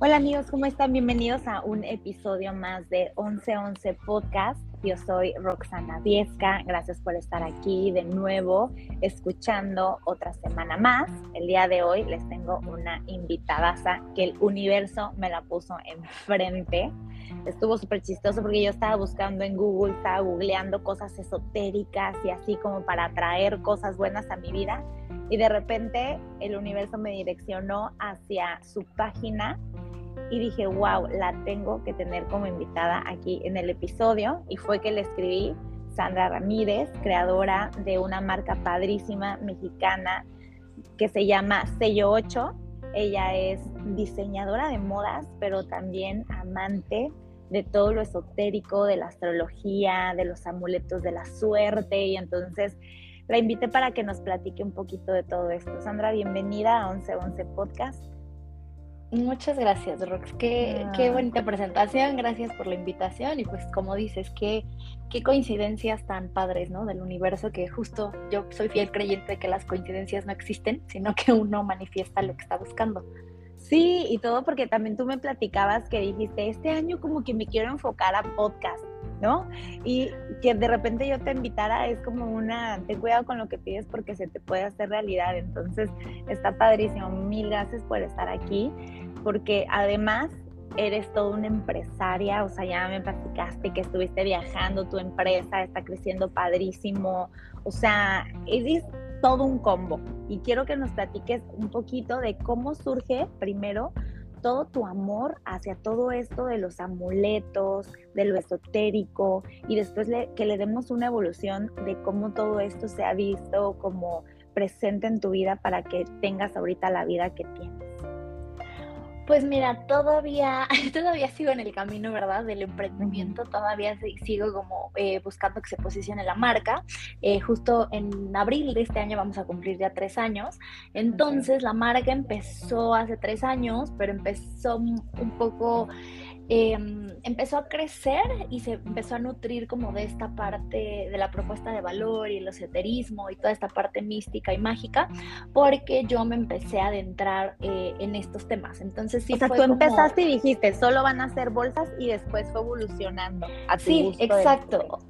Hola amigos, ¿cómo están? Bienvenidos a un episodio más de 1111 Podcast. Yo soy Roxana Viesca. Gracias por estar aquí de nuevo, escuchando otra semana más. El día de hoy les tengo una invitadaza que el universo me la puso enfrente. Estuvo súper chistoso porque yo estaba buscando en Google, estaba googleando cosas esotéricas y así como para atraer cosas buenas a mi vida. Y de repente el universo me direccionó hacia su página y dije, wow, la tengo que tener como invitada aquí en el episodio. Y fue que le escribí Sandra Ramírez, creadora de una marca padrísima mexicana que se llama Sello 8. Ella es diseñadora de modas, pero también amante de todo lo esotérico, de la astrología, de los amuletos de la suerte. Y entonces la invité para que nos platique un poquito de todo esto. Sandra, bienvenida a 1111 Podcast. Muchas gracias, Rox. Qué, qué, bonita presentación. Gracias por la invitación. Y pues, como dices, qué, qué coincidencias tan padres, ¿no? Del universo, que justo yo soy fiel creyente de que las coincidencias no existen, sino que uno manifiesta lo que está buscando. Sí, y todo porque también tú me platicabas que dijiste, este año como que me quiero enfocar a podcast, ¿no? Y que de repente yo te invitara es como una, ten cuidado con lo que pides porque se te puede hacer realidad. Entonces, está padrísimo. Mil gracias por estar aquí porque además eres toda una empresaria, o sea, ya me platicaste que estuviste viajando, tu empresa está creciendo padrísimo, o sea, es todo un combo. Y quiero que nos platiques un poquito de cómo surge primero todo tu amor hacia todo esto de los amuletos, de lo esotérico, y después que le demos una evolución de cómo todo esto se ha visto como presente en tu vida para que tengas ahorita la vida que tienes. Pues mira, todavía, todavía sigo en el camino, ¿verdad? Del emprendimiento, todavía sigo como eh, buscando que se posicione la marca. Eh, justo en abril de este año vamos a cumplir ya tres años. Entonces la marca empezó hace tres años, pero empezó un poco Em, empezó a crecer y se empezó a nutrir como de esta parte de la propuesta de valor y el esoterismo y toda esta parte mística y mágica, porque yo me empecé a adentrar eh, en estos temas. Entonces sí. O sea, tú empezaste y dijiste, solo van a ser bolsas y después fue evolucionando. A sí, exacto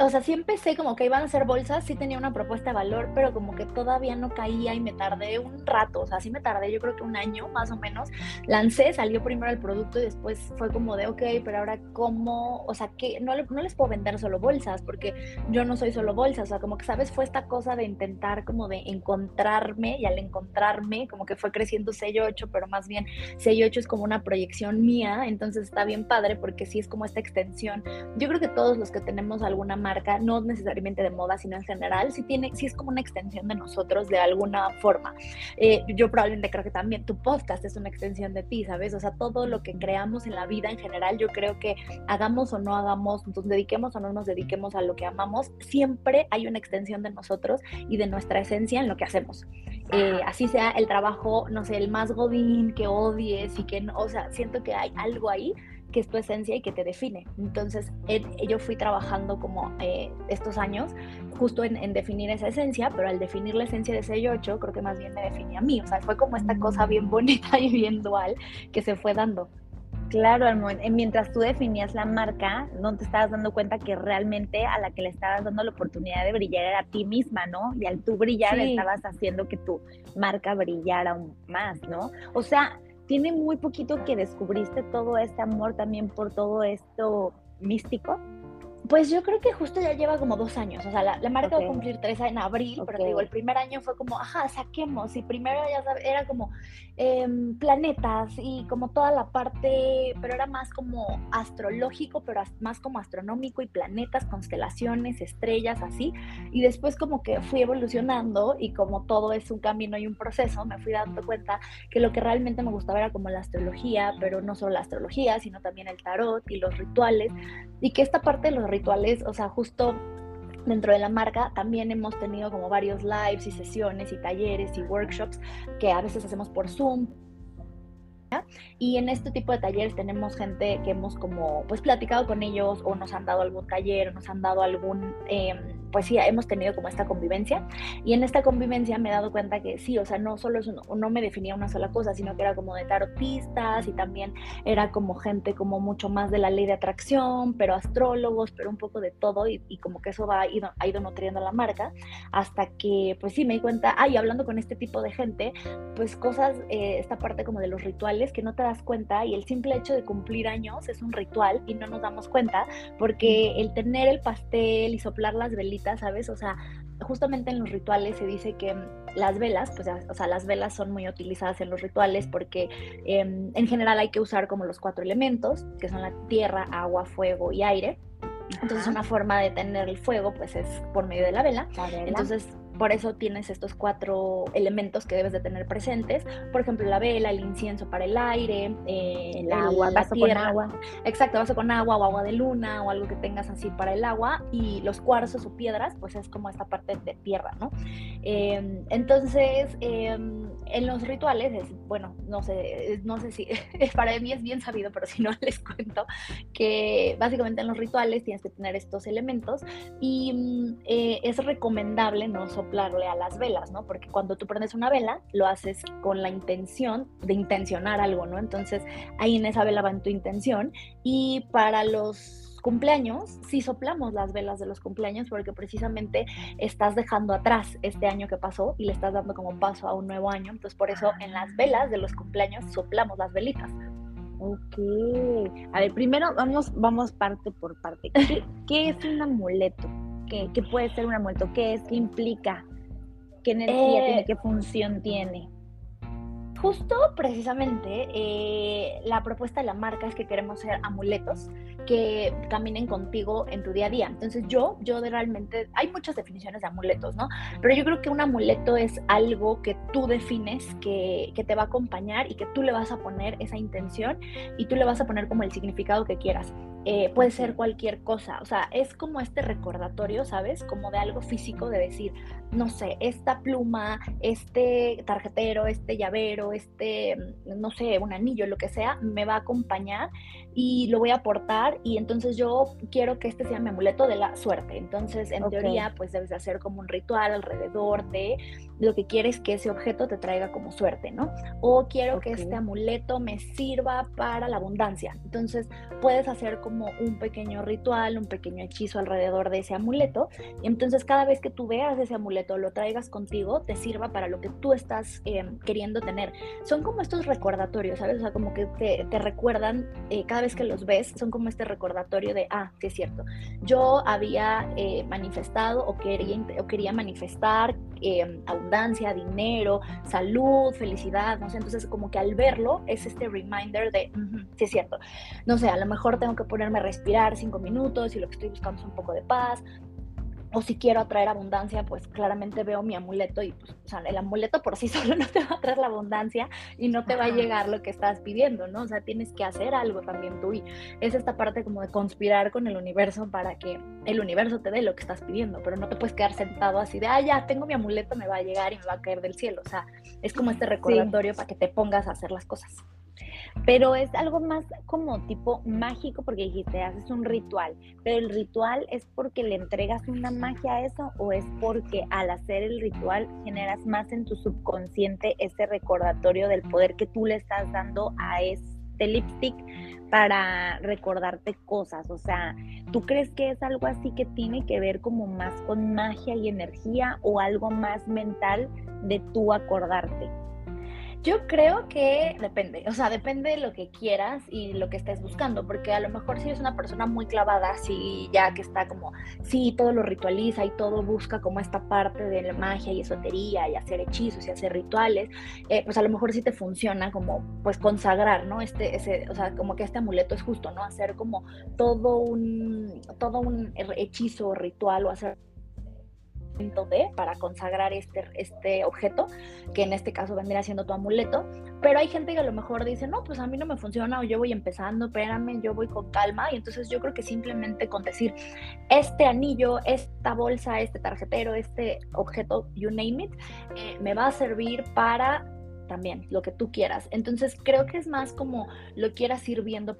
o sea, sí empecé como que iban a ser bolsas, sí tenía una propuesta de valor, pero como que todavía no caía y me tardé un rato, o sea, sí me tardé yo creo que un año más o menos. Lancé, salió primero el producto y después fue como de, ok, pero ahora cómo, o sea, que no, no les puedo vender solo bolsas porque yo no soy solo bolsas, o sea, como que, ¿sabes? Fue esta cosa de intentar como de encontrarme y al encontrarme como que fue creciendo sello 8, pero más bien sello 8 es como una proyección mía, entonces está bien padre porque sí es como esta extensión. Yo creo que todos los que tenemos alguna marca, no necesariamente de moda, sino en general, sí, tiene, sí es como una extensión de nosotros de alguna forma. Eh, yo probablemente creo que también tu podcast es una extensión de ti, ¿sabes? O sea, todo lo que creamos en la vida en general, yo creo que hagamos o no hagamos, nos dediquemos o no nos dediquemos a lo que amamos, siempre hay una extensión de nosotros y de nuestra esencia en lo que hacemos. Eh, así sea el trabajo, no sé, el más godín que odies y que, no, o sea, siento que hay algo ahí que es tu esencia y que te define. Entonces, yo fui trabajando como eh, estos años justo en, definir esa esencia, pero al definir la esencia de sello 8, creo que más bien me definía a mí. O sea, fue como esta cosa bien mm. bonita y bien dual que se fue dando. Claro, eh, mientras tú definías la marca, no te estabas dando cuenta que realmente a la que le estabas dando la oportunidad de brillar era a ti misma, ¿no? Y al tú brillar estabas haciendo que tu marca brillara aún más, ¿no? O sea, tiene muy poquito que descubriste todo este amor también por todo esto místico. Pues yo creo que justo ya lleva como dos años, o sea, la, marca va a cumplir tres en abril, pero digo, el primer año fue como, ajá, saquemos, y primero ya sabes, era como em, planetas y como toda la parte, pero era más como astrológico, pero más como astronómico y planetas, constelaciones, estrellas, así, y después como que fui evolucionando y como todo es un camino y un proceso, me fui dando cuenta que lo que realmente me gustaba era como la astrología, pero no solo la astrología, sino también el tarot y los rituales, y que esta parte de los rituales, o sea, justo dentro de la marca también hemos tenido como varios lives y sesiones y talleres y workshops que a veces hacemos por Zoom. Y en este tipo de talleres tenemos gente que hemos como pues platicado con ellos o nos han dado algún taller o nos han dado algún... Eh, pues sí, hemos tenido como esta convivencia. Y en esta convivencia me he dado cuenta que sí, o sea, no solo es no me definía una sola cosa, sino que era como de tarotistas y también era como gente como mucho más de la ley de atracción, pero astrólogos, pero un poco de todo y, como que eso va, ha, ido, ha ido nutriendo la marca hasta que pues sí me di cuenta, ay, hablando con este tipo de gente, pues cosas, eh, esta parte como de los rituales que no te das cuenta y el simple hecho de cumplir años es un ritual y no nos damos cuenta porque el tener el pastel y soplar las velitas, ¿sabes? O sea, justamente en los rituales se dice que las velas, pues, o sea, las velas son muy utilizadas en los rituales porque em, en general hay que usar como los cuatro elementos, que son la tierra, agua, fuego y aire. Entonces una forma de tener el fuego pues es por medio de la vela. La vela. Entonces por eso tienes estos cuatro elementos que debes de tener presentes. Por ejemplo, la vela, el incienso para el aire, eh, el agua, vaso con agua. Exacto, vaso con agua o agua de luna o algo que tengas así para el agua. Y los cuarzos o piedras, pues es como esta parte de tierra, ¿no? Em, entonces, em, en los rituales, es, bueno, no sé, no sé si, para mí es bien sabido, pero si no les cuento, que básicamente en los rituales tienes que tener estos elementos y mm, eh, es recomendable no soplarle a las velas, ¿no? Porque cuando tú prendes una vela, lo haces con la intención de intencionar algo, ¿no? Entonces ahí en esa vela va tu intención y para los cumpleaños, sí soplamos las velas de los cumpleaños porque precisamente estás dejando atrás este año que pasó y le estás dando como paso a un nuevo año. Entonces por eso en las velas de los cumpleaños soplamos las velitas. Ok. A ver, primero vamos, vamos parte por parte. ¿Qué, es un amuleto? ¿Qué, ¿Qué, puede ser un amuleto? ¿Qué es? ¿Qué implica? ¿Qué energía tiene? Eh, ¿Qué función tiene? Justo precisamente eh, la propuesta de la marca es que queremos ser amuletos que caminen contigo en tu día a día. Entonces yo, yo realmente, hay muchas definiciones de amuletos, ¿no? Pero yo creo que un amuleto es algo que tú defines, que, que te va a acompañar y que tú le vas a poner esa intención y tú le vas a poner como el significado que quieras. Eh, puede ser cualquier cosa, o sea, es como este recordatorio, ¿sabes? Como de algo físico, de decir, no sé, esta pluma, este tarjetero, este llavero, este, no sé, un anillo, lo que sea, me va a acompañar y lo voy a aportar y entonces yo quiero que este sea mi amuleto de la suerte. Entonces, en teoría, pues debes de hacer como un ritual alrededor de lo que quieres que ese objeto te traiga como suerte, ¿no? O quiero que este amuleto me sirva para la abundancia. Entonces, puedes hacer como un pequeño ritual, un pequeño hechizo alrededor de ese amuleto. Y entonces, cada vez que tú veas ese amuleto, lo traigas contigo, te sirva para lo que tú estás em, queriendo tener. Son como estos recordatorios, ¿sabes? O sea, como que te, recuerdan eh, cada vez que los ves, son como este recordatorio de, ah, sí es cierto. Yo había eh, manifestado o quería, o quería manifestar eh, abundancia, dinero, salud, felicidad, no sé, entonces como que al verlo es este reminder de, sí es cierto, no sé, a lo mejor tengo que ponerme a respirar cinco minutos y lo que estoy buscando es un poco de paz, o si quiero atraer abundancia, pues claramente veo mi amuleto y pues, o sea, el amuleto por sí solo no te va a traer la abundancia y no te va a llegar lo que estás pidiendo, ¿no? O sea, tienes que hacer algo también tú y es esta parte como de conspirar con el universo para que el universo te dé lo que estás pidiendo, pero no te puedes quedar sentado así de, ah, ya, tengo mi amuleto, me va a llegar y me va a caer del cielo, o sea, es como este recordatorio para que te pongas a hacer las cosas pero es algo más como tipo mágico porque dijiste, haces un ritual, pero el ritual es porque le entregas una magia a eso o es porque al hacer el ritual generas más en tu subconsciente ese recordatorio del poder que tú le estás dando a este lipstick para recordarte cosas, o sea, ¿tú crees que es algo así que tiene que ver como más con magia y energía o algo más mental de tú acordarte? Yo creo que depende, o sea, depende de lo que quieras y lo que estés buscando, porque a lo mejor si eres una persona muy clavada, si ya que está como, sí, todo lo ritualiza y todo busca como esta parte de la magia y esotería y hacer hechizos y hacer rituales, eh, pues a lo mejor sí te funciona como, pues consagrar, ¿no? Este, ese, o sea, como que este amuleto es justo, ¿no? Hacer como todo un, todo un hechizo ritual o hacer de para consagrar este, este objeto, que en este caso vendría siendo tu amuleto. Pero hay gente que a lo mejor dice, no, pues a mí no me funciona o yo voy empezando, espérame, yo voy con calma. Y entonces yo creo que simplemente con decir, este anillo, esta bolsa, este tarjetero, este objeto, you name it, eh, me va a servir para también lo que tú quieras. Entonces creo que es más como lo quieras ir viendo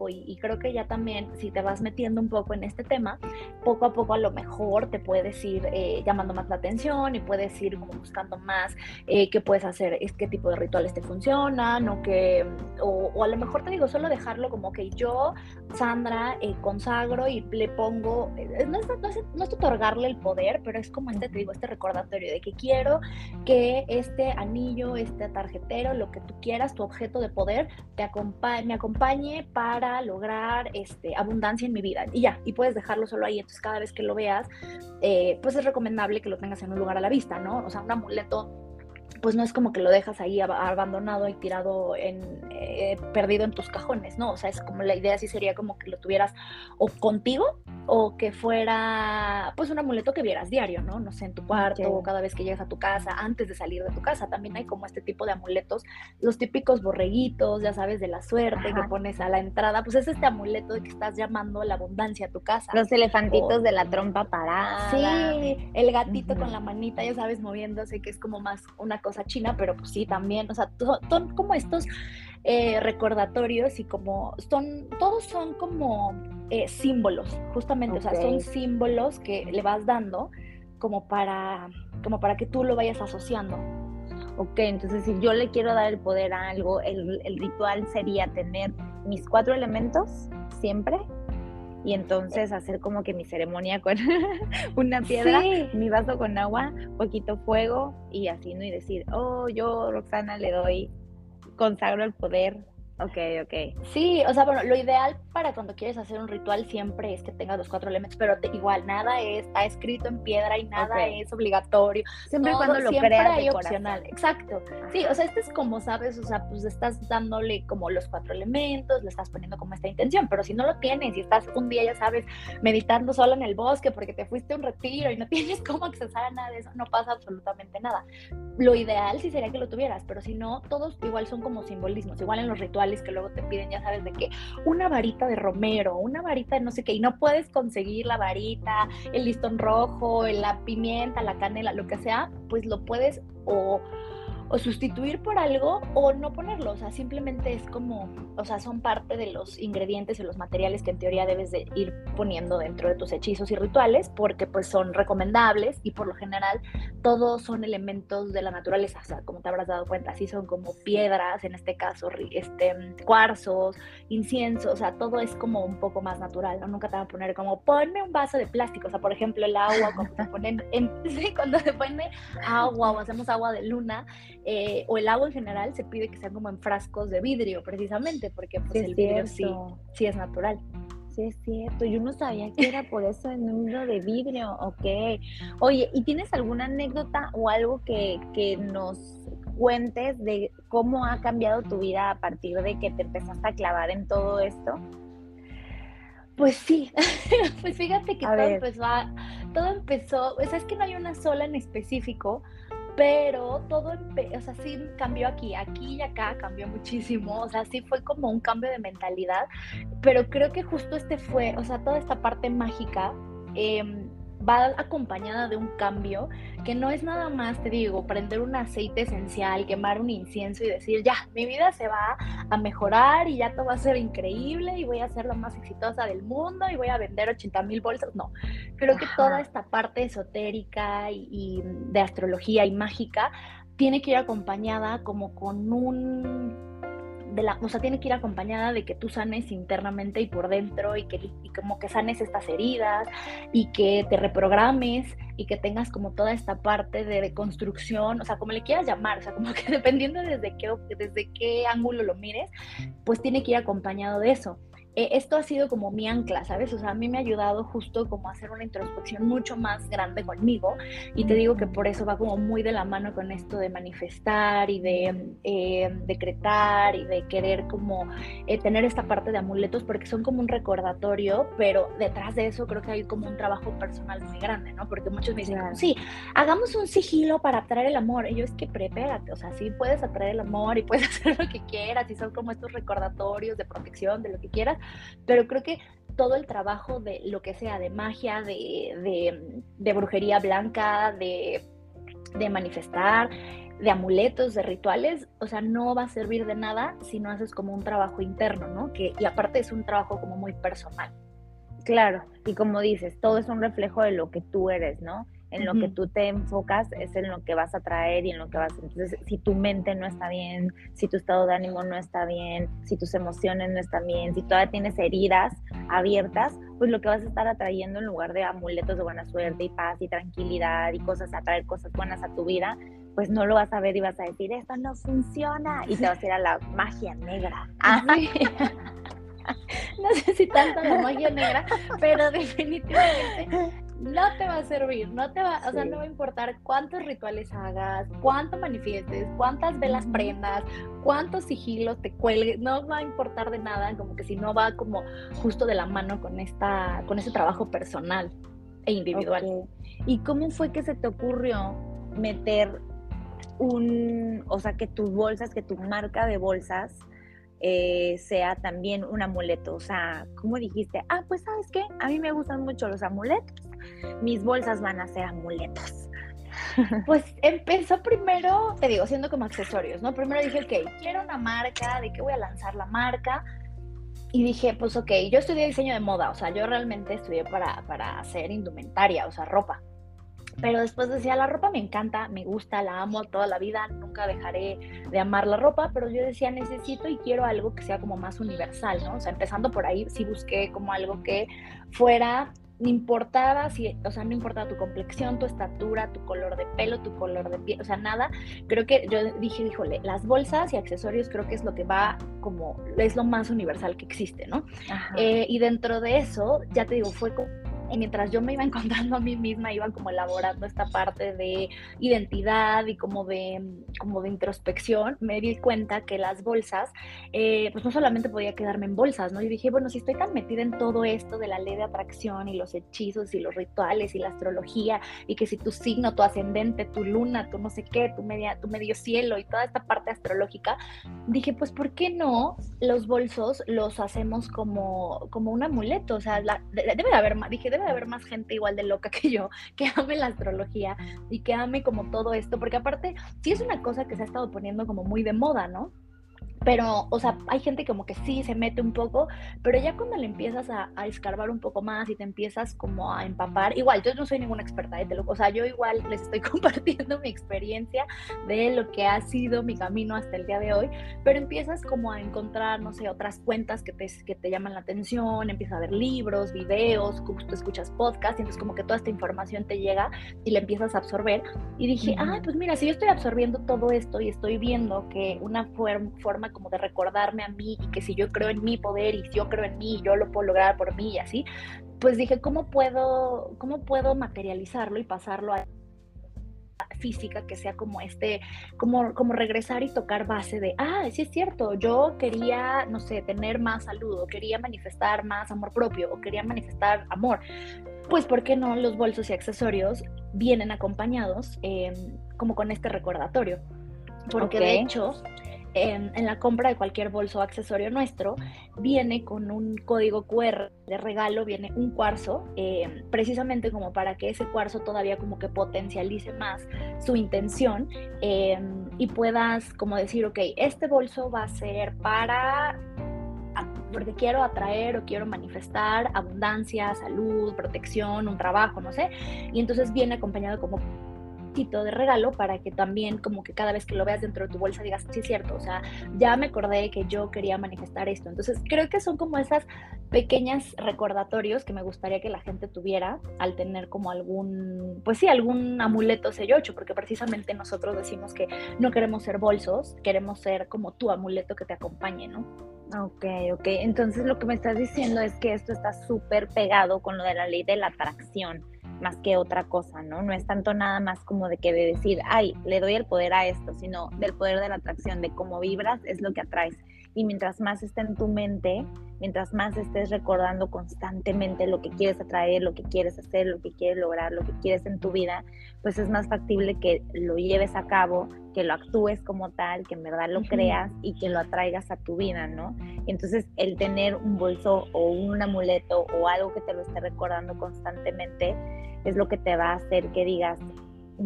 poco y, creo que ya también si te vas metiendo un poco en este tema, poco a poco a lo mejor te puedes ir eh, llamando más la atención y puedes ir como buscando más eh, qué puedes hacer, es qué tipo de rituales te funcionan o que, o, a lo mejor te digo, solo dejarlo como que yo, Sandra, eh, consagro y le pongo, no es, no, es, no es otorgarle el poder, pero es como este, te digo, este recordatorio de que quiero que este anillo, este tarjetero, lo que tú quieras, tu objeto de poder, te acompañe, me acompañe para lograr este, abundancia en mi vida. Y ya, y puedes dejarlo solo ahí. Entonces, cada vez que lo veas, eh, pues es recomendable que lo tengas en un lugar a la vista, ¿no? O sea, un amuleto pues no es como que lo dejas ahí abandonado y tirado en eh, perdido en tus cajones, ¿no? O sea, es como la idea sí sería como que lo tuvieras o contigo o que fuera pues un amuleto que vieras diario, ¿no? No sé, en tu cuarto o cada vez que llegas a tu casa, antes de salir de tu casa. También hay como este tipo de amuletos, los típicos borreguitos, ya sabes, de la suerte que pones a la entrada, pues es este amuleto de que estás llamando la abundancia a tu casa. Los elefantitos de la trompa parada. Sí, el gatito con la manita, ya sabes, moviéndose, que es como más una cosa china, pero pues sí, también, o sea, son como estos eh, recordatorios y como son, todos son como eh, símbolos, justamente, o sea, son símbolos que le vas dando como para, como para que tú lo vayas asociando. Ok, entonces si yo le quiero dar el poder a algo, el, ritual sería tener mis cuatro elementos siempre y entonces hacer como que mi ceremonia con una piedra, mi vaso con agua, poquito fuego y así, ¿no? Y decir, oh, yo, Roxana, le doy consagro el poder. Ok, ok. Sí, o sea, bueno, lo ideal para cuando quieres hacer un ritual siempre es que tenga los cuatro elementos, pero igual nada está escrito en piedra y nada es obligatorio. Siempre cuando lo siempre hay opcional. Exacto. Sí, o sea, este es como sabes, o sea, pues estás dándole como los cuatro elementos, le estás poniendo como esta intención, pero si no lo tienes y estás un día, ya sabes, meditando solo en el bosque porque te fuiste a un retiro y no tienes cómo accesar a nada de eso, no pasa absolutamente nada. Lo ideal sí sería que lo tuvieras, pero si no, todos igual son como simbolismos, igual en los rituales que luego te piden, ya sabes, de que una varita de romero, una varita de no sé qué, y no puedes conseguir la varita, el listón rojo, la pimienta, la canela, lo que sea, pues lo puedes o o sustituir por algo o no ponerlo, o sea, simplemente es como, o sea, son parte de los ingredientes y los materiales que en teoría debes de ir poniendo dentro de tus hechizos y rituales porque pues son recomendables y por lo general todos son elementos de la naturaleza, o sea, como te habrás dado cuenta, así son como piedras, en este caso, este, cuarzos, incienso, o sea, todo es como un poco más natural, ¿no? Nunca te van a poner como, ponme un vaso de plástico, o sea, por ejemplo, el agua, cuando se ponen, en, cuando se pone agua o hacemos agua de luna, eh, o el agua en general se pide que sean como en frascos de vidrio, precisamente, porque pues, el vidrio sí, sí es natural. Sí, es cierto. Yo no sabía que era por eso el número de vidrio. Ok. Oye, ¿y tienes alguna anécdota o algo que, que nos cuentes de cómo ha cambiado tu vida a partir de que te empezaste a clavar en todo esto? Pues sí, pues fíjate que todo empezó, todo empezó, o sea, es que no hay una sola en específico, pero todo, o sea, sí cambió aquí, aquí y acá cambió muchísimo, o sea, sí fue como un cambio de mentalidad, pero creo que justo este fue, o sea, toda esta parte mágica eh, va acompañada de un cambio que no es nada más, te digo, prender un aceite esencial, quemar un incienso y decir, ya, mi vida se va a mejorar y ya todo va a ser increíble y voy a ser la más exitosa del mundo y voy a vender 80 mil bolsas. No, creo que toda esta parte esotérica y de astrología y mágica tiene que ir acompañada como con un de la, o sea, tiene que ir acompañada de que tú sanes internamente y por dentro y que como que sanes estas heridas y que te reprogrames y que tengas como toda esta parte de, construcción, o sea, como le quieras llamar, o sea, como que dependiendo desde qué, desde qué ángulo lo mires, pues tiene que ir acompañado de eso. Eh, esto ha sido como mi ancla, ¿sabes? O sea, a mí me ha ayudado justo como a hacer una introspección mucho más grande conmigo y te digo que por eso va como muy de la mano con esto de manifestar y de eh, decretar y de querer como eh, tener esta parte de amuletos porque son como un recordatorio, pero detrás de eso creo que hay como un trabajo personal muy grande, ¿no? Porque muchos me dicen, sí, hagamos un sigilo para atraer el amor. Y yo es que prepárate, o sea, sí puedes atraer el amor y puedes hacer lo que quieras y son como estos recordatorios de protección, de lo que quieras, pero creo que todo el trabajo de lo que sea, de magia, de, brujería blanca, de, manifestar, de amuletos, de rituales, o sea, no va a servir de nada si no haces como un trabajo interno, ¿no? Que, y aparte es un trabajo como muy personal. Claro, y como dices, todo es un reflejo de lo que tú eres, ¿no? En lo que tú te enfocas es en lo que vas a traer y en lo que vas. Entonces, si tu mente no está bien, si tu estado de ánimo no está bien, si tus emociones no están bien, si todavía tienes heridas abiertas, pues lo que vas a estar atrayendo en lugar de amuletos de buena suerte y paz y tranquilidad y cosas, atraer cosas buenas a tu vida, pues no lo vas a ver y vas a decir, esto no funciona. Y te vas a ir a la magia negra. no sé si tanto la magia negra, pero definitivamente no te va a servir, no te va, o sea, no va a importar cuántos rituales hagas, cuánto manifiestes, cuántas velas prendas, cuántos sigilos te cuelgues, no va a importar de nada, como que si no va como justo de la mano con esta, con ese trabajo personal e individual. ¿Y cómo fue que se te ocurrió meter un, o sea, que tus bolsas, que tu marca de bolsas eh, sea también un amuleto. O sea, como dijiste, ah, pues sabes qué, a mí me gustan mucho los amuletos, mis bolsas van a ser amuletos. Pues empezó primero, te digo, siendo como accesorios, ¿no? Primero dije, ok, quiero una marca, ¿de qué voy a lanzar la marca? Y dije, pues ok, yo estudié diseño de moda, o sea, yo realmente estudié para, para hacer indumentaria, o sea, ropa. Pero después decía, la ropa me encanta, me gusta, la amo toda la vida, nunca dejaré de amar la ropa, pero yo decía, necesito y quiero algo que sea como más universal, ¿no? O sea, empezando por ahí, sí busqué como algo que fuera no importaba si, o sea, no importaba tu complexión, tu estatura, tu color de pelo, tu color de piel, o sea, nada. Creo que yo dije, híjole, las bolsas y accesorios creo que es lo que va como, es lo más universal que existe, ¿no? Eh, y dentro de eso, ya te digo, fue como y mientras yo me iba encontrando a mí misma, iba como elaborando esta parte de identidad y como de, como de introspección, me di cuenta que las bolsas, eh, pues no solamente podía quedarme en bolsas, ¿no? Y dije, bueno, si estoy tan metida en todo esto de la ley de atracción y los hechizos y los rituales y la astrología y que si tu signo, tu ascendente, tu luna, tu no sé qué, tu, media, tu medio cielo y toda esta parte astrológica, dije, pues ¿por qué no los bolsos los hacemos como, como un amuleto? O sea, debe de haber, dije, debe de haber más gente igual de loca que yo, que ame la astrología y que ame como todo esto, porque aparte sí es una cosa que se ha estado poniendo como muy de moda, ¿no? Pero, o sea, hay gente como que sí se mete un poco, pero ya cuando le empiezas a, escarbar un poco más y te empiezas como a empapar, igual, yo no soy ninguna experta, de lo, o sea, yo igual les estoy compartiendo mi experiencia de lo que ha sido mi camino hasta el día de hoy, pero empiezas como a encontrar, no sé, otras cuentas que te, que te llaman la atención, empiezas a ver libros, videos, tú escuchas podcast, y entonces como que toda esta información te llega y la empiezas a absorber, y dije, ah, pues mira, si yo estoy absorbiendo todo esto y estoy viendo que una forma como de recordarme a mí y que si yo creo en mi poder y si yo creo en mí, yo lo puedo lograr por mí y así, pues dije, ¿cómo puedo, cómo puedo materializarlo y pasarlo a física que sea como este, como, como regresar y tocar base de, ah, sí es cierto, yo quería, no sé, tener más salud o quería manifestar más amor propio o quería manifestar amor. Pues, ¿por qué no los bolsos y accesorios vienen acompañados em, como con este recordatorio? Porque de hecho, en, la compra de cualquier bolso o accesorio nuestro, viene con un código QR de regalo, viene un cuarzo, eh, precisamente como para que ese cuarzo todavía como que potencialice más su intención eh, y puedas como decir, ok, este bolso va a ser para porque quiero atraer o quiero manifestar abundancia, salud, protección, un trabajo, no sé. Y entonces viene acompañado como de regalo para que también como que cada vez que lo veas dentro de tu bolsa digas, sí es cierto, o sea, ya me acordé que yo quería manifestar esto. Entonces creo que son como esas pequeñas recordatorios que me gustaría que la gente tuviera al tener como algún, pues sí, algún amuleto sellocho, porque precisamente nosotros decimos que no queremos ser bolsos, queremos ser como tu amuleto que te acompañe, ¿no? Ok, ok. Entonces lo que me estás diciendo es que esto está súper pegado con lo de la ley de la atracción más que otra cosa, ¿no? No es tanto nada más como de que de decir, ay, le doy el poder a esto, sino del poder de la atracción, de cómo vibras es lo que atraes. Y mientras más esté en tu mente, mientras más estés recordando constantemente lo que quieres atraer, lo que quieres hacer, lo que quieres lograr, lo que quieres en tu vida, pues es más factible que lo lleves a cabo, que lo actúes como tal, que en verdad lo creas y que lo atraigas a tu vida, ¿no? entonces el tener un bolso o un amuleto o algo que te lo esté recordando constantemente, es lo que te va a hacer que digas,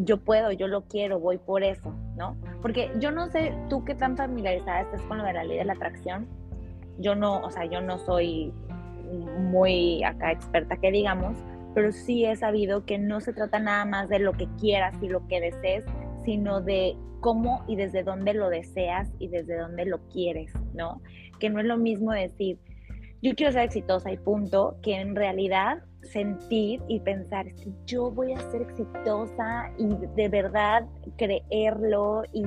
yo puedo, yo lo quiero, voy por eso, ¿no? Porque yo no sé tú qué tan familiarizada estás con lo de la ley de la atracción. Yo no, o sea, yo no soy muy acá experta que digamos, pero sí he sabido que no se trata nada más de lo que quieras y lo que desees, sino de cómo y desde dónde lo deseas y desde dónde lo quieres, ¿no? Que no es lo mismo decir, yo quiero ser exitosa y punto, que en realidad sentir y pensar que yo voy a ser exitosa y de verdad creerlo y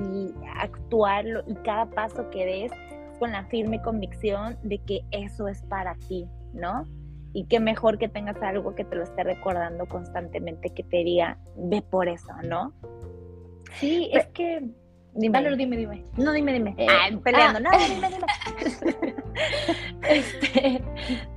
actuarlo y cada paso que des con la firme convicción de que eso es para ti, ¿no? Y qué mejor que tengas algo que te lo esté recordando constantemente, que te diga, ve por eso, ¿no? Sí, es que Dime. dime, dime. No, dime, dime. Eh, ah, peleando. Ah. no, dime, dime. este,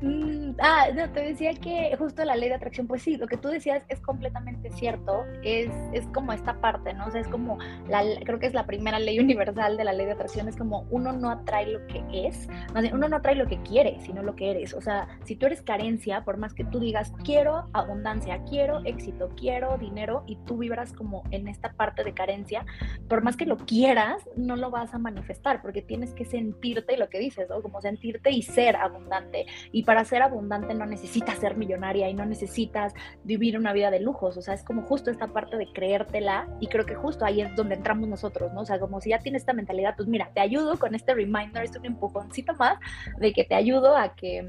mm, ah, te decía que justo la ley de atracción, pues sí, lo que tú decías es completamente cierto. Es, es como esta parte, ¿no? O sea, es como, la, creo que es la primera ley universal de la ley de atracción, es como uno no atrae lo que es, uno no atrae lo que quiere, sino lo que eres. O sea, si tú eres carencia, por más que tú digas, quiero abundancia, quiero éxito, quiero dinero, y tú vibras como en esta parte de carencia, por más que lo quieras, no lo vas a manifestar porque tienes que sentirte lo que dices, ¿no? Como sentirte y ser abundante. Y para ser abundante no necesitas ser millonaria y no necesitas vivir una vida de lujos, o sea, es como justo esta parte de creértela y creo que justo ahí es donde entramos nosotros, ¿no? O sea, como si ya tienes esta mentalidad, pues mira, te ayudo con este reminder, es un empujoncito más de que te ayudo a que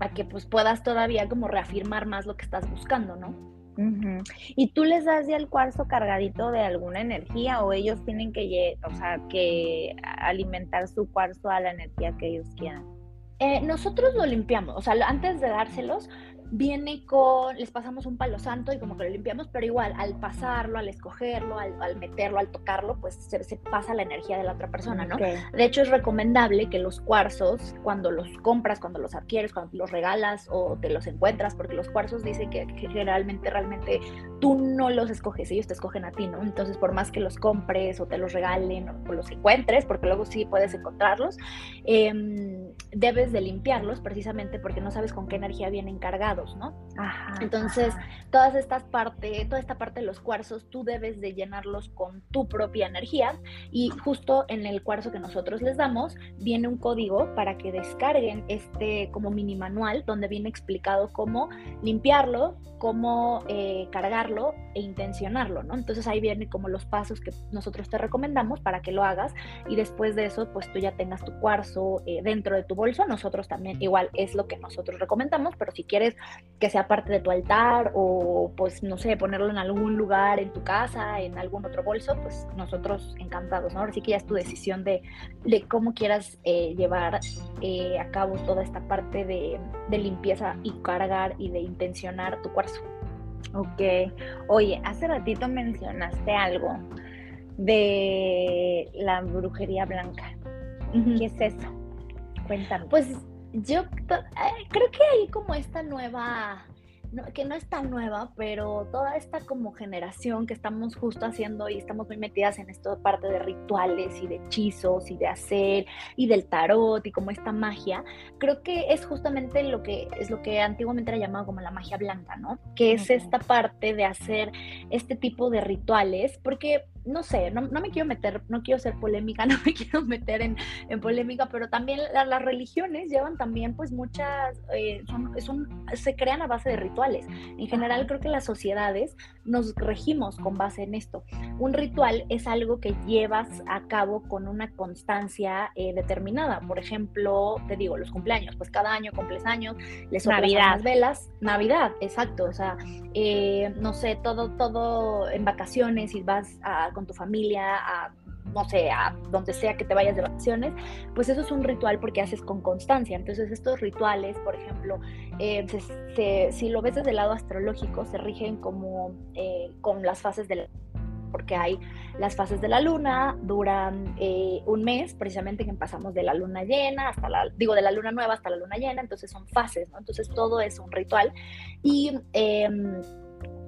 a que pues puedas todavía como reafirmar más lo que estás buscando, ¿no? ¿Y tú les das ya el cuarzo cargadito de alguna energía o ellos tienen que, o sea, que alimentar su cuarzo a la energía que ellos quieran? Eh, nosotros lo limpiamos, o sea, antes de dárselos, viene con, les pasamos un palo santo y como que lo limpiamos, pero igual al pasarlo, al escogerlo, al, meterlo, al tocarlo, pues se, pasa la energía de la otra persona, ¿no? De hecho es recomendable que los cuarzos, cuando los compras, cuando los adquieres, cuando los regalas o te los encuentras, porque los cuarzos dicen que, generalmente, realmente tú no los escoges, ellos te escogen a ti, ¿no? Entonces por más que los compres o te los regalen o, los encuentres, porque luego sí puedes encontrarlos, em, debes de limpiarlos precisamente porque no sabes con qué energía vienen cargados ¿no? Entonces, todas estas partes, toda esta parte de los cuarzos, tú debes de llenarlos con tu propia energía y justo en el cuarzo que nosotros les damos viene un código para que descarguen este como mini manual donde viene explicado cómo limpiarlo, cómo eh, cargarlo e intencionarlo, ¿no? Entonces ahí vienen como los pasos que nosotros te recomendamos para que lo hagas y después de eso, pues tú ya tengas tu cuarzo eh, dentro de tu bolso. Nosotros también igual es lo que nosotros recomendamos, pero si quieres que sea parte de tu altar o pues no sé, ponerlo en algún lugar en tu casa, en algún otro bolso, pues nosotros encantados, ¿no? Ahora sí que ya es tu decisión de, de cómo quieras eh, llevar eh, a cabo toda esta parte de, de limpieza y cargar y de intencionar tu cuarzo. Ok, oye, hace ratito mencionaste algo de la brujería blanca. ¿Qué es eso? Cuéntame. Pues yo eh, creo que hay como esta nueva que no es tan nueva, pero toda esta como generación que estamos justo haciendo y estamos muy metidas en esto parte de rituales y de hechizos y de hacer y del tarot y como esta magia, creo que es justamente lo que es lo que antiguamente era llamado como la magia blanca, ¿no? Que es esta parte de hacer este tipo de rituales, porque no sé, no, me quiero meter, no quiero ser polémica, no me quiero meter en, polémica, pero también las religiones llevan también pues muchas, eh, son, se crean a base de rituales. En general creo que las sociedades nos regimos con base en esto. Un ritual es algo que llevas a cabo con una constancia eh, determinada. Por ejemplo, te digo, los cumpleaños, pues cada año cumples años, les Navidad. las velas. Navidad, exacto. O sea, eh, no sé, todo, todo en vacaciones y vas a con tu familia, a no sé, a donde sea que te vayas de vacaciones, pues eso es un ritual porque haces con constancia. Entonces estos rituales, por ejemplo, eh, si lo ves desde el lado astrológico, se rigen como eh, con las fases del porque hay las fases de la luna, duran eh, un mes, precisamente que pasamos de la luna llena hasta la, digo, de la luna nueva hasta la luna llena, entonces son fases, ¿no? Entonces todo es un ritual y em,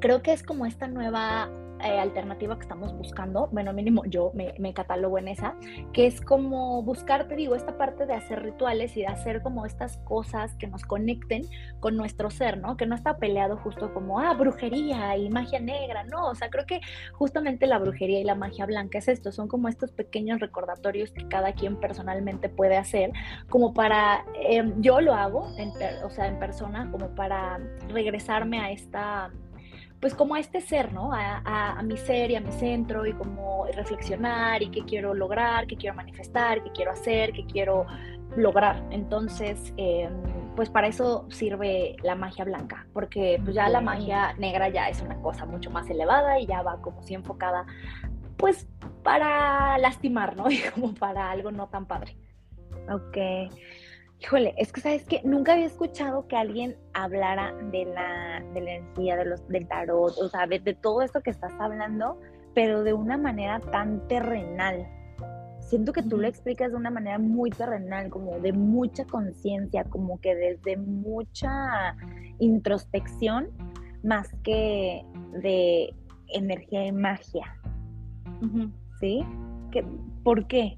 creo que es como esta nueva eh, alternativa que estamos buscando, bueno, mínimo yo me, me, catalogo en esa, que es como buscar, te digo, esta parte de hacer rituales y de hacer como estas cosas que nos conecten con nuestro ser, ¿no? Que no está peleado justo como, ah, brujería y magia negra, no, o sea, creo que justamente la brujería y la magia blanca es esto, son como estos pequeños recordatorios que cada quien personalmente puede hacer, como para, em, yo lo hago, o sea, en persona, como para regresarme a esta pues como a este ser, ¿no? A, mi ser y a mi centro y como reflexionar y qué quiero lograr, qué quiero manifestar, qué quiero hacer, qué quiero lograr. Entonces, em, pues para eso sirve la magia blanca, porque pues ya la magia negra ya es una cosa mucho más elevada y ya va como si enfocada, pues para lastimar, ¿no? Y como para algo no tan padre. Ok. Híjole, es que sabes que nunca había escuchado que alguien hablara de la, de la energía, de los, del tarot, o sea, de, todo esto que estás hablando, pero de una manera tan terrenal. Siento que tú lo explicas de una manera muy terrenal, como de mucha conciencia, como que desde mucha introspección, más que de energía y magia. ¿Sí? ¿Por qué?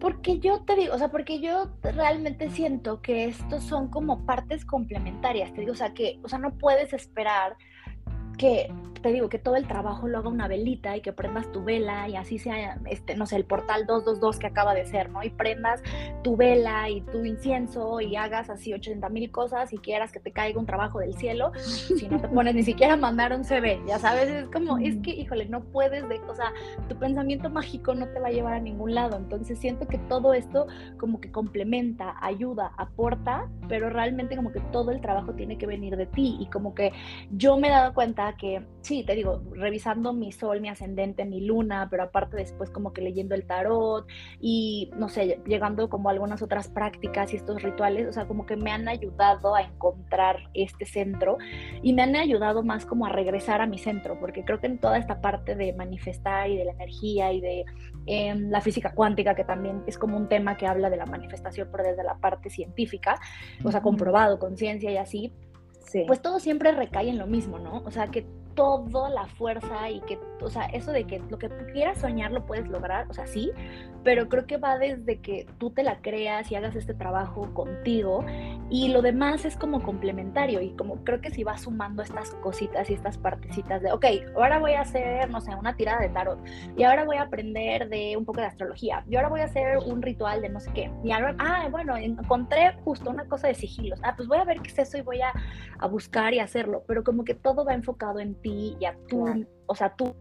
Porque yo te digo, o sea, porque yo realmente siento que estos son como partes complementarias, te digo, o sea, que, o sea, no puedes esperar que te digo que todo el trabajo lo haga una velita y que prendas tu vela y así sea, este, no sé, el portal 222 que acaba de ser, ¿no? Y prendas tu vela y tu incienso y hagas así 80 mil cosas y quieras que te caiga un trabajo del cielo, si no te pones ni siquiera a mandar un CV, ya sabes, es como, es que, híjole, no puedes, de, o sea, tu pensamiento mágico no te va a llevar a ningún lado, entonces siento que todo esto como que complementa, ayuda, aporta, pero realmente como que todo el trabajo tiene que venir de ti y como que yo me he dado cuenta que, sí, te digo, revisando mi sol, mi ascendente, mi luna, pero aparte después como que leyendo el tarot y, no sé, llegando como a algunas otras prácticas y estos rituales, o sea, como que me han ayudado a encontrar este centro y me han ayudado más como a regresar a mi centro, porque creo que en toda esta parte de manifestar y de la energía y de em, la física cuántica, que también es como un tema que habla de la manifestación, pero desde la parte científica, o sea, comprobado, conciencia y así, pues todo siempre recae en lo mismo, ¿no? O sea, que toda la fuerza y que, o sea, eso de que lo que quieras soñar lo puedes lograr, o sea, sí, pero creo que va desde que tú te la creas y hagas este trabajo contigo y lo demás es como complementario y como creo que si vas sumando estas cositas y estas partecitas de, ok, ahora voy a hacer, no sé, una tirada de tarot y ahora voy a aprender de un poco de astrología y ahora voy a hacer un ritual de no sé qué y ahora, ah, bueno, encontré justo una cosa de sigilos, ah, pues voy a ver qué es eso y voy a, a buscar y hacerlo, pero como que todo va enfocado en ti y a tú, o sea, tú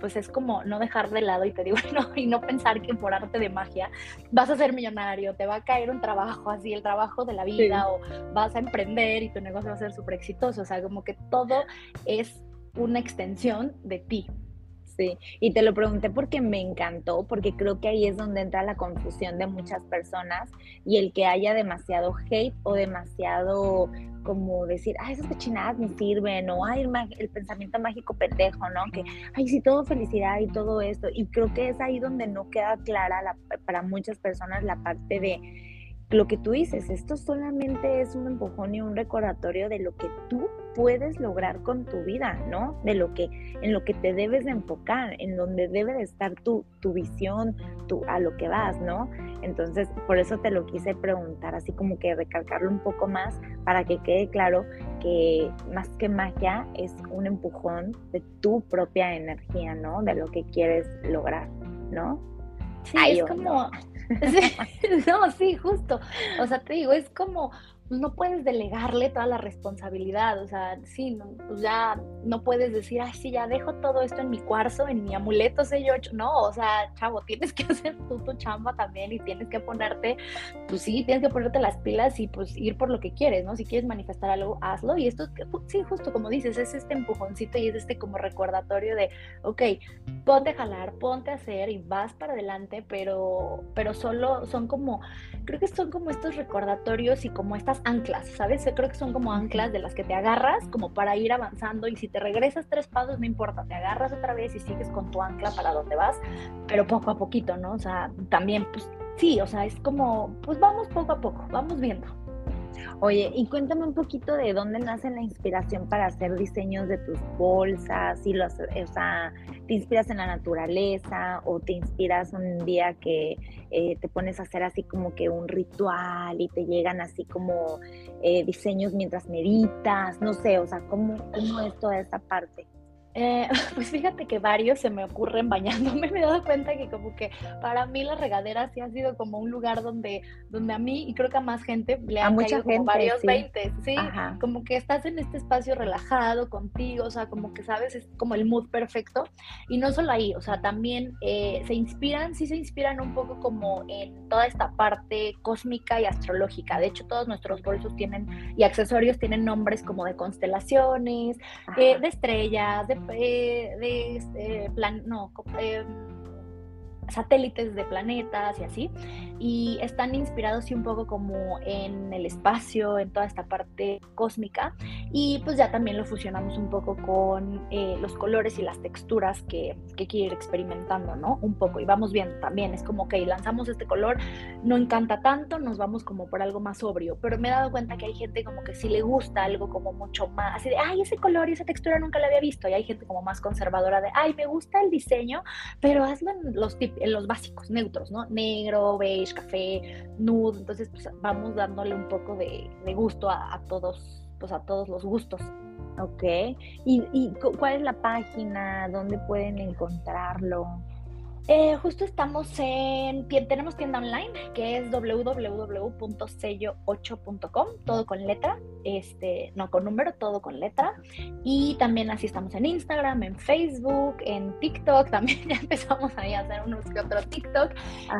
pues es como no dejar de lado y te digo, no, y no pensar que por arte de magia vas a ser millonario, te va a caer un trabajo así, el trabajo de la vida, o vas a emprender y tu negocio va a ser súper exitoso. O sea, como que todo es una extensión de ti. Sí, y te lo pregunté porque me encantó, porque creo que ahí es donde entra la confusión de muchas personas y el que haya demasiado hate o demasiado como decir, ay, esas cochinadas me sirven, o ay, el, pensamiento mágico pendejo, ¿no? Que, ay, sí, todo felicidad y todo esto. Y creo que es ahí donde no queda clara para muchas personas la parte de lo que tú dices, esto solamente es un empujón y un recordatorio de lo que tú puedes lograr con tu vida, ¿no? De lo que, en lo que te debes de enfocar, en donde debe de estar tu, tu visión, tu, a lo que vas, ¿no? Entonces, por eso te lo quise preguntar, así como que recalcarlo un poco más para que quede claro que más que magia es un empujón de tu propia energía, ¿no? De lo que quieres lograr, ¿no? Sí, es como... no, sí, justo. O sea, te digo, es como no puedes delegarle toda la responsabilidad, o sea, sí, pues ya no puedes decir, ay, sí, ya dejo todo esto en mi cuarzo, en mi amuleto sello no, o sea, chavo, tienes que hacer tú tu chamba también y tienes que ponerte, pues sí, tienes que ponerte las pilas y pues ir por lo que quieres, ¿no? Si quieres manifestar algo, hazlo y esto, sí, justo como dices, es este empujoncito y es este como recordatorio de, ok, ponte a jalar, ponte a hacer y vas para adelante, pero, pero solo son como, creo que son como estos recordatorios y como estas anclas, ¿sabes? Creo que son como anclas de las que te agarras como para ir avanzando y si te regresas tres pasos no importa, te agarras otra vez y sigues con tu ancla para donde vas, pero poco a poquito, ¿no? O sea, también, pues sí, o sea, es como, pues vamos poco a poco, vamos viendo. Oye, y cuéntame un poquito de dónde nace la inspiración para hacer diseños de tus bolsas, y los, o sea, te inspiras en la naturaleza o te inspiras un día que eh, te pones a hacer así como que un ritual y te llegan así como eh, diseños mientras meditas, no sé, o sea, ¿cómo, cómo es toda esa parte? Eh, pues fíjate que varios se me ocurren bañándome. Me he dado cuenta que como que para mí la regadera sí ha sido como un lugar donde, donde a mí y creo que a más gente le han mucha caído como varios veintes, ¿sí? Como que estás en este espacio relajado contigo, o sea, como que sabes, es como el mood perfecto. Y no solo ahí, o sea, también eh, se inspiran, sí se inspiran un poco como en toda esta parte cósmica y astrológica. De hecho, todos nuestros bolsos tienen y accesorios tienen nombres como de constelaciones, eh, de estrellas, de eh, de este plan, no, eh, satélites de planetas y así, y están inspirados y un poco como en el espacio, en toda esta parte cósmica, y pues ya también lo fusionamos un poco con eh, los colores y las texturas que, que quiero ir experimentando, ¿no? Un poco, y vamos viendo también, es como que lanzamos este color, no encanta tanto, nos vamos como por algo más sobrio, pero me he dado cuenta que hay gente como que sí le gusta algo como mucho más, así de, ay, ese color y esa textura nunca la había visto, y hay gente como más conservadora de, ay, me gusta el diseño, pero hazlo en los, en los básicos, neutros, ¿no? Negro, beige, café, nude, entonces pues vamos dándole un poco de, gusto a, todos, pues a todos los gustos. Ok, ¿Y, ¿Y cuál es la página? ¿Dónde pueden encontrarlo? Eh, justo estamos en, tenemos tienda online que es www.sello8.com, todo con letra, este, no con número, todo con letra. Y también así estamos en Instagram, en Facebook, en TikTok, también ya empezamos ahí a hacer unos que otros TikTok.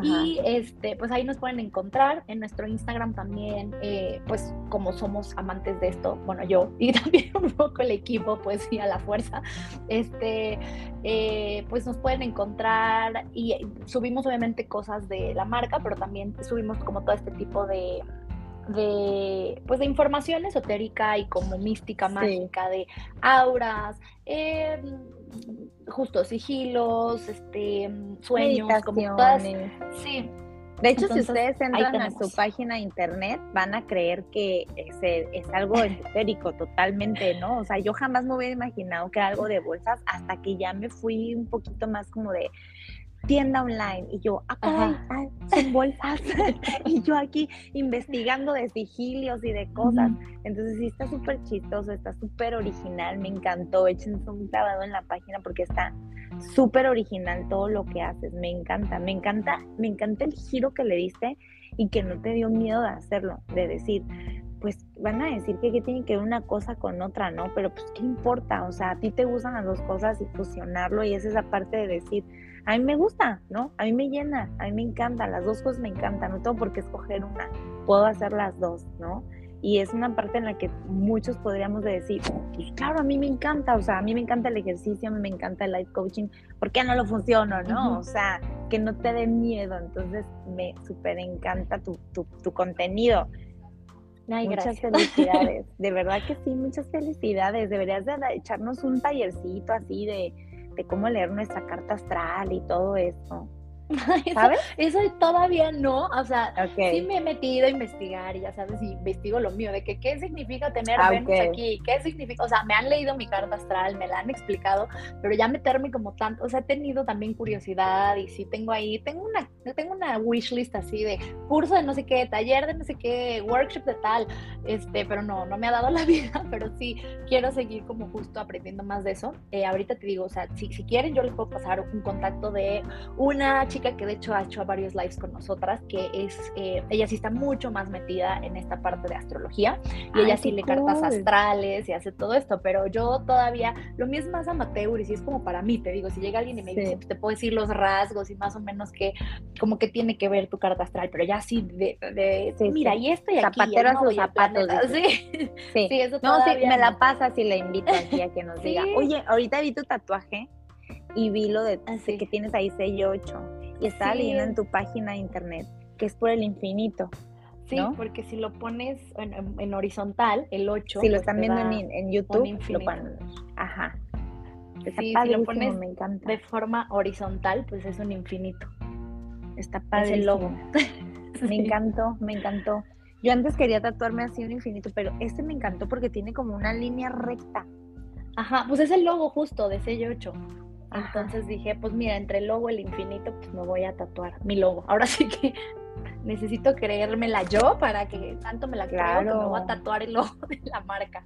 Y este, pues ahí nos pueden encontrar en nuestro Instagram también, eh, pues como somos amantes de esto, bueno, yo y también un poco el equipo, pues sí, a la fuerza, este, eh, pues nos pueden encontrar y subimos obviamente cosas de la marca, pero también subimos como todo este tipo de, de, pues de información esotérica y como mística, mágica, de auras, eh, justo sigilos, este, sueños, como todas, sí, de hecho, si ustedes entran a su página de internet, van a creer que es, es algo esotérico totalmente, ¿no? O sea, yo jamás me hubiera imaginado que era algo de bolsas hasta que ya me fui un poquito más como de, tienda online y yo, ah, son bolsas y yo aquí investigando de sigilios y de cosas. Entonces sí está súper chistoso, está súper original, me encantó, échense un clavado en la página porque está súper original todo lo que haces, me encanta, me encanta, me encanta el giro que le diste y que no te dio miedo de hacerlo, de decir, pues van a decir que, que tiene que ver una cosa con otra, ¿no? Pero pues qué importa, o sea, a ti te gustan las dos cosas y fusionarlo y es esa parte de decir, a mí me gusta, ¿no? A mí me llena, a mí me encanta, las dos cosas me encantan, no tengo por qué escoger una, puedo hacer las dos, ¿no? Y es una parte en la que muchos podríamos decir, pues claro, a mí me encanta, o sea, a mí me encanta el ejercicio, a mí me encanta el life coaching, ¿por qué no lo funciona, no? O sea, que no te dé miedo, entonces me súper encanta tu, tu, tu contenido. muchas felicidades, de verdad que sí, muchas felicidades. Deberías de echarnos un tallercito así de, de cómo leer nuestra carta astral y todo eso. ¿Sabes? Eso, todavía no, o sea, sí me he metido a investigar ya sabes, y investigo lo mío, de que qué significa tener ah, Venus aquí, qué significa, o sea, me han leído mi carta astral, me la han explicado, pero ya meterme como tanto, o sea, he tenido también curiosidad y sí tengo ahí, tengo una, tengo una wish list así de curso de no sé qué, taller de no sé qué, workshop de tal, este, pero no, no me ha dado la vida, pero sí quiero seguir como justo aprendiendo más de eso. Eh, ahorita te digo, o sea, si, si quieren yo les puedo pasar un contacto de una chica que de hecho ha hecho varios lives con nosotras, que es, eh, ella sí está mucho más metida en esta parte de astrología y ella sí le cartas astrales y hace todo esto, pero yo todavía, lo mío es más amateur y si es como para mí, te digo, si llega alguien y me dice, pues, te puedo decir los rasgos y más o menos que, como que tiene que ver tu carta astral, pero ya sí, de, mira, y esto y aquí. Zapatero a sus zapatos. Sí, sí. eso No, sí, me la pasa si le invito aquí a que nos diga, oye, ahorita vi tu tatuaje y vi lo de ah, que tienes ahí sello 8 y estaba leyendo en tu página de internet que es por el infinito. Sí, porque si lo pones en, horizontal, el 8. Si lo pues, están viendo en, YouTube, lo ponen. Ajá. si lo pones me encanta. de forma horizontal, pues es un infinito. Está padre el logo. me encantó, me encantó. Yo antes quería tatuarme así un infinito, pero este me encantó porque tiene como una línea recta. Ajá, pues es el logo justo de sello 8. Entonces dije, pues mira, entre el logo y el infinito, pues me voy a tatuar mi logo. Ahora sí que necesito creérmela yo para que tanto me la creo que me voy a tatuar el logo de la marca.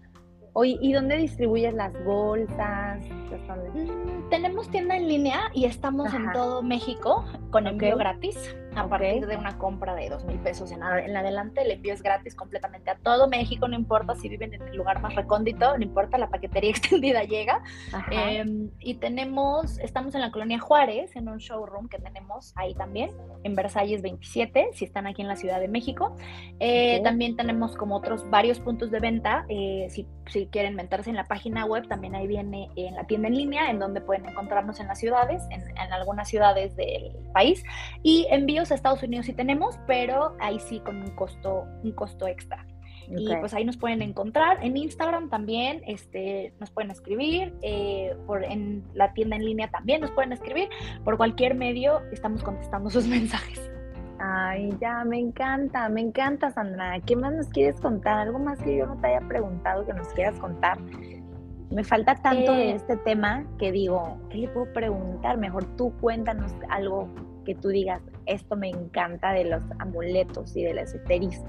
Oye, ¿y dónde distribuyes las bolsas? Mm, tenemos tienda en línea y estamos en todo México con envío gratis a partir de una compra de dos mil pesos en, adelante. El envío es gratis completamente a todo México, no importa si viven en el lugar más recóndito, no importa, la paquetería extendida llega. Em, y tenemos, estamos en la colonia Juárez, en un showroom que tenemos ahí también, en Versalles 27, si están aquí en la Ciudad de México. Eh, también tenemos como otros varios puntos de venta, eh, si, si quieren meterse en la página web, también ahí viene en la tienda en línea, en donde pueden encontrarnos en las ciudades, en, en algunas ciudades del país. Y envíos a Estados Unidos sí tenemos, pero ahí sí con un costo, un costo extra. Y pues ahí nos pueden encontrar. En Instagram también este, nos pueden escribir. Eh, por, en la tienda en línea también nos pueden escribir. Por cualquier medio estamos contestando sus mensajes. Ay, ya, me encanta, me encanta, Sandra. ¿Qué más nos quieres contar? ¿Algo más que yo no te haya preguntado que nos quieras contar? Me falta tanto de eh, este tema que digo, ¿qué le puedo preguntar? Mejor tú cuéntanos algo que tú digas, esto me encanta de los amuletos y de la esoterismo?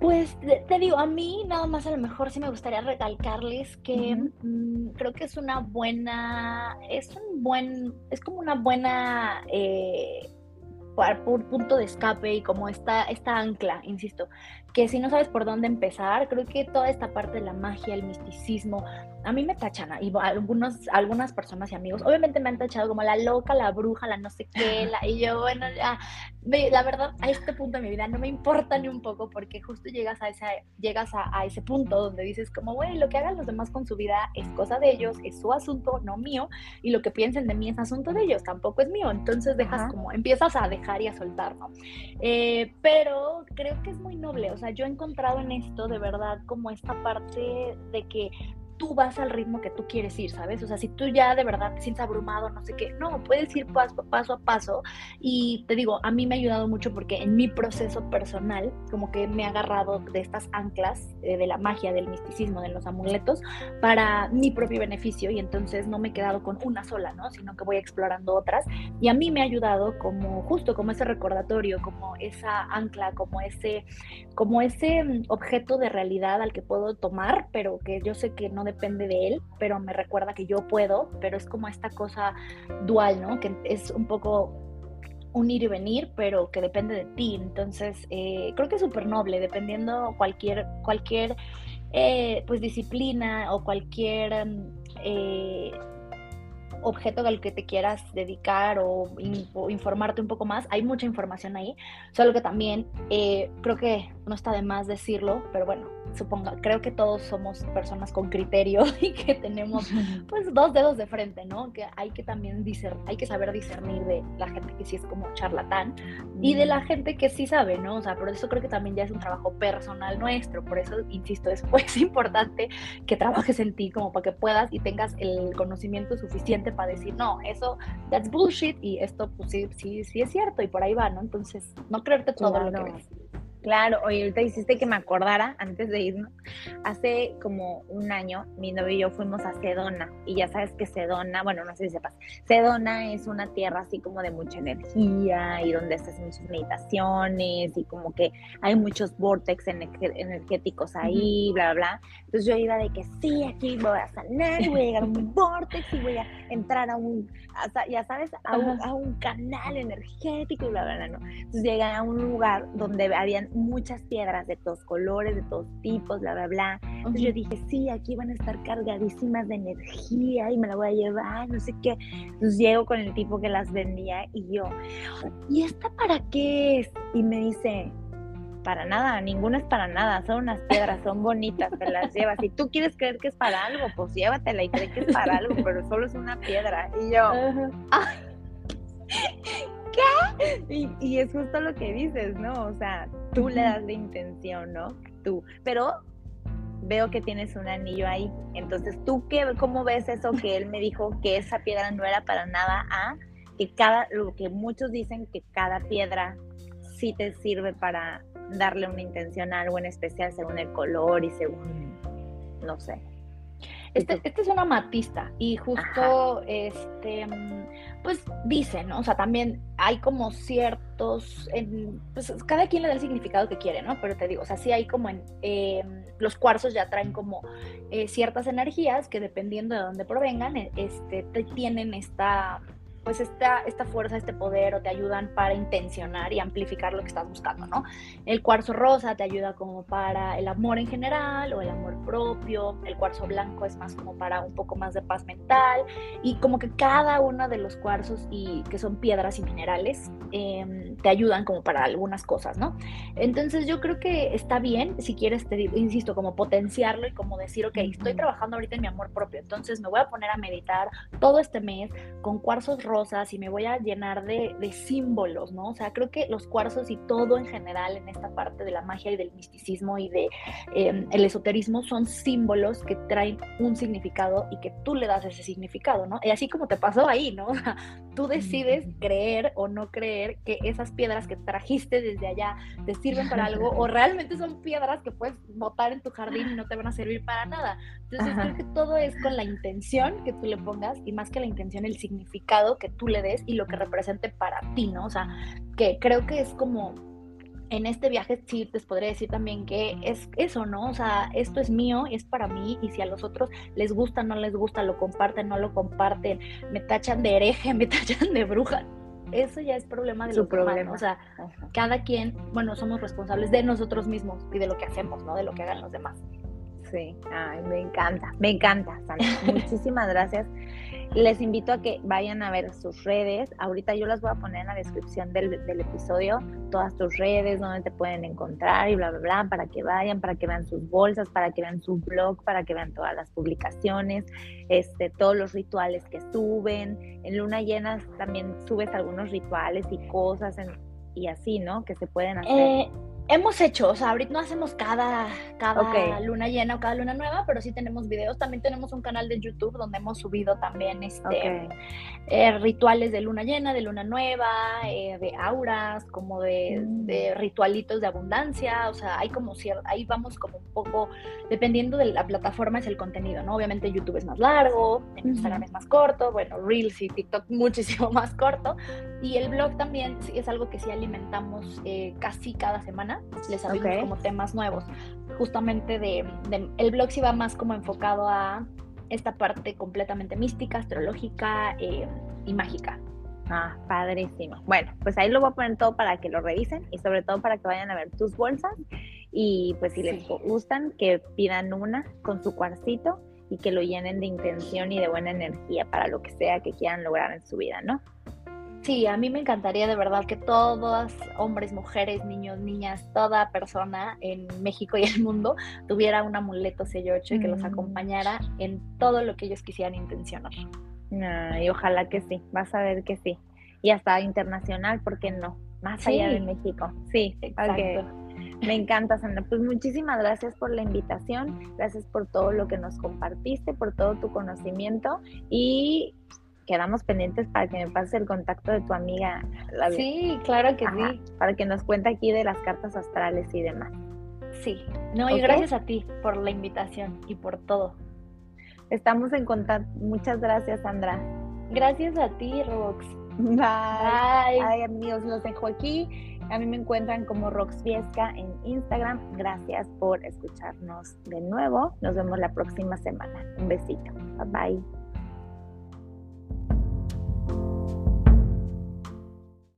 Pues te digo, a mí nada más a lo mejor sí me gustaría recalcarles que mm, creo que es una buena, es un buen, es como una buena eh, por punto de escape y como esta, esta ancla, insisto, que si no sabes por dónde empezar, creo que toda esta parte de la magia, el misticismo, a mí me tachan, y algunos, algunas personas y amigos, obviamente me han tachado como la loca, la bruja, la no sé qué, la, y yo, bueno, ya, la verdad, a este punto de mi vida no me importa ni un poco, porque justo llegas a, esa, llegas a, ese punto donde dices como, güey, lo que hagan los demás con su vida es cosa de ellos, es su asunto, no mío, y lo que piensen de mí es asunto de ellos, tampoco es mío, entonces dejas como, empiezas a dejar y a soltar, ¿no? Eh, pero creo que es muy noble, o sea, yo he encontrado en esto de verdad como esta parte de que tú vas al ritmo que tú quieres ir, ¿sabes? O sea, si tú ya de verdad te sientes abrumado, no sé qué, no, puedes ir paso, paso a paso. Y te digo, a mí me ha ayudado mucho porque en mi proceso personal, como que me he agarrado de estas anclas eh, de la magia, del misticismo, de los amuletos, para mi propio beneficio. Y entonces no me he quedado con una sola, ¿no? Sino que voy explorando otras. Y a mí me ha ayudado como justo como ese recordatorio, como esa ancla, como ese, como ese mm, objeto de realidad al que puedo tomar, pero que yo sé que no depende de él, pero me recuerda que yo puedo, pero es como esta cosa dual, ¿no? Que es un poco un ir y venir, pero que depende de ti. Entonces, eh, creo que es súper noble, dependiendo cualquier, cualquier eh, pues disciplina o cualquier eh, objeto al que te quieras dedicar o, informarte un poco más. Hay mucha información ahí, solo que también creo que no está de más decirlo, pero bueno, supongo, creo que todos somos personas con criterio y que tenemos pues dos dedos de frente, ¿no? Que hay que también discernir, hay que saber discernir de la gente que sí es como charlatán y de la mm. gente que sí sabe, ¿no? O sea, por eso creo que también ya es un trabajo personal nuestro, por eso, insisto, es pues importante que trabajes en ti como para que puedas y tengas el conocimiento suficiente para decir, no, eso, that's bullshit y esto pues sí, sí, sí es cierto y por ahí va, ¿no? Entonces, no creerte todo lo que ves. Claro, oye, ahorita hiciste que me acordara antes de irnos. Hace como un año, mi novio y yo fuimos a Sedona. Y ya sabes que Sedona, bueno, no sé si sepas, Sedona es una tierra así como de mucha energía y donde estás muchas meditaciones y como que hay muchos vortex energéticos ahí, bla, bla, bla. Entonces yo iba de que sí, aquí voy a sanar, voy a llegar a un vortex y voy a entrar a un, ya sabes, a un, a un canal energético y bla, bla, bla, ¿no? Entonces llegué a un lugar donde habían muchas piedras de todos colores, de todos tipos, bla, bla, bla. Entonces yo dije, sí, aquí van a estar cargadísimas de energía y me la voy a llevar, no sé qué. Entonces llego con el tipo que las vendía y yo, ¿y esta para qué es? Y me dice, para nada, ninguna es para nada, son unas piedras, son bonitas, te las llevas. Si tú quieres creer que es para algo, pues llévatela y cree que es para algo, pero solo es una piedra. Y yo, ¿qué? Y, es justo lo que dices, ¿no? O sea, tú le das la intención, ¿no? Tú. Pero veo que tienes un anillo ahí. Entonces, ¿tú qué, cómo ves eso que él me dijo que esa piedra no era para nada a que cada, lo que muchos dicen que cada piedra sí te sirve para darle una intención a algo en especial según el color y según, no sé. Este, este es una amatista y justo, este, pues dicen, ¿no? O sea, también hay como ciertos, pues cada quien le da el significado que quiere, ¿no? Pero te digo, o sea, sí hay como en, em, los cuarzos ya traen como eh, ciertas energías que dependiendo de dónde provengan, e, este, tienen esta pues esta, esta fuerza, este poder o te ayudan para intencionar y amplificar lo que estás buscando, ¿no? El cuarzo rosa te ayuda como para el amor en general o el amor propio, el cuarzo blanco es más como para un poco más de paz mental y como que cada uno de los cuarzos y que son piedras y minerales em, te ayudan como para algunas cosas, ¿no? Entonces yo creo que está bien si quieres, te insisto, como potenciarlo y como decir, ok, estoy trabajando ahorita en mi amor propio, entonces me voy a poner a meditar todo este mes con cuarzos rosas rosas y me voy a llenar de, símbolos, ¿no? O sea, creo que los cuarzos y todo en general en esta parte de la magia y del misticismo y de em, el esoterismo son símbolos que traen un significado y que tú le das ese significado, ¿no? Y así como te pasó ahí, ¿no? O sea, tú decides creer o no creer que esas piedras que trajiste desde allá te sirven para algo o realmente son piedras que puedes botar en tu jardín y no te van a servir para nada. Entonces creo que todo es con la intención que tú le pongas y más que la intención, el significado que tú le des y lo que represente para ti, ¿no? O sea, que creo que es como en este viaje sí les podría decir también que es eso, ¿no? O sea, esto es mío, es para mí y si a los otros les gusta, no les gusta, lo comparten, no lo comparten, me tachan de hereje, me tachan de bruja, eso ya es problema de Su los problema. O sea, cada quien, bueno, somos responsables de nosotros mismos y de lo que hacemos, ¿no? De lo que hagan los demás. Sí, ay, me encanta, me encanta, Sandra. Muchísimas gracias. Les invito a que vayan a ver sus redes. Ahorita yo las voy a poner en la descripción del, episodio, todas tus redes, donde te pueden encontrar y bla, bla, bla, para que vayan, para que vean sus bolsas, para que vean su blog, para que vean todas las publicaciones, este, todos los rituales que suben. En luna llena también subes algunos rituales y cosas y así, ¿no? Que se pueden hacer. Eh, Hemos hecho, o sea, ahorita no hacemos cada, cada luna llena o cada luna nueva, pero sí tenemos videos. También tenemos un canal de YouTube donde hemos subido también este eh, rituales de luna llena, de luna nueva, eh, de auras, como de, mm. ritualitos de abundancia. O sea, hay como ahí vamos como un poco, dependiendo de la plataforma es el contenido, ¿no? Obviamente YouTube es más largo, Instagram es más corto, bueno, Reels y TikTok muchísimo más corto. Y el blog también es algo que sí alimentamos eh, casi cada semana les abrimos como temas nuevos. Justamente de, el blog sí va más como enfocado a esta parte completamente mística, astrológica eh, y mágica. Ah, padrísimo. Bueno, pues ahí lo voy a poner todo para que lo revisen y sobre todo para que vayan a ver tus bolsas y pues si les gustan que pidan una con su cuarcito y que lo llenen de intención y de buena energía para lo que sea que quieran lograr en su vida, ¿no? Sí, a mí me encantaría de verdad que todos, hombres, mujeres, niños, niñas, toda persona en México y el mundo tuviera un amuleto sello 8 y que los mm. acompañara en todo lo que ellos quisieran intencionar. y ojalá que sí, vas a ver que sí. Y hasta internacional, ¿por qué no? Más allá de México. Sí, exacto. Me encanta, Sandra. Pues muchísimas gracias por la invitación, gracias por todo lo que nos compartiste, por todo tu conocimiento y quedamos pendientes para que me pases el contacto de tu amiga. sí, claro que sí. Para que nos cuente aquí de las cartas astrales y demás. Sí, no, y gracias a ti por la invitación y por todo. Estamos en contacto. Muchas gracias, Sandra. Gracias a ti, Rox. Bye. Bye. Ay, amigos, los dejo aquí. A mí me encuentran como Rox Viesca en Instagram. Gracias por escucharnos de nuevo. Nos vemos la próxima semana. Un besito. Bye bye.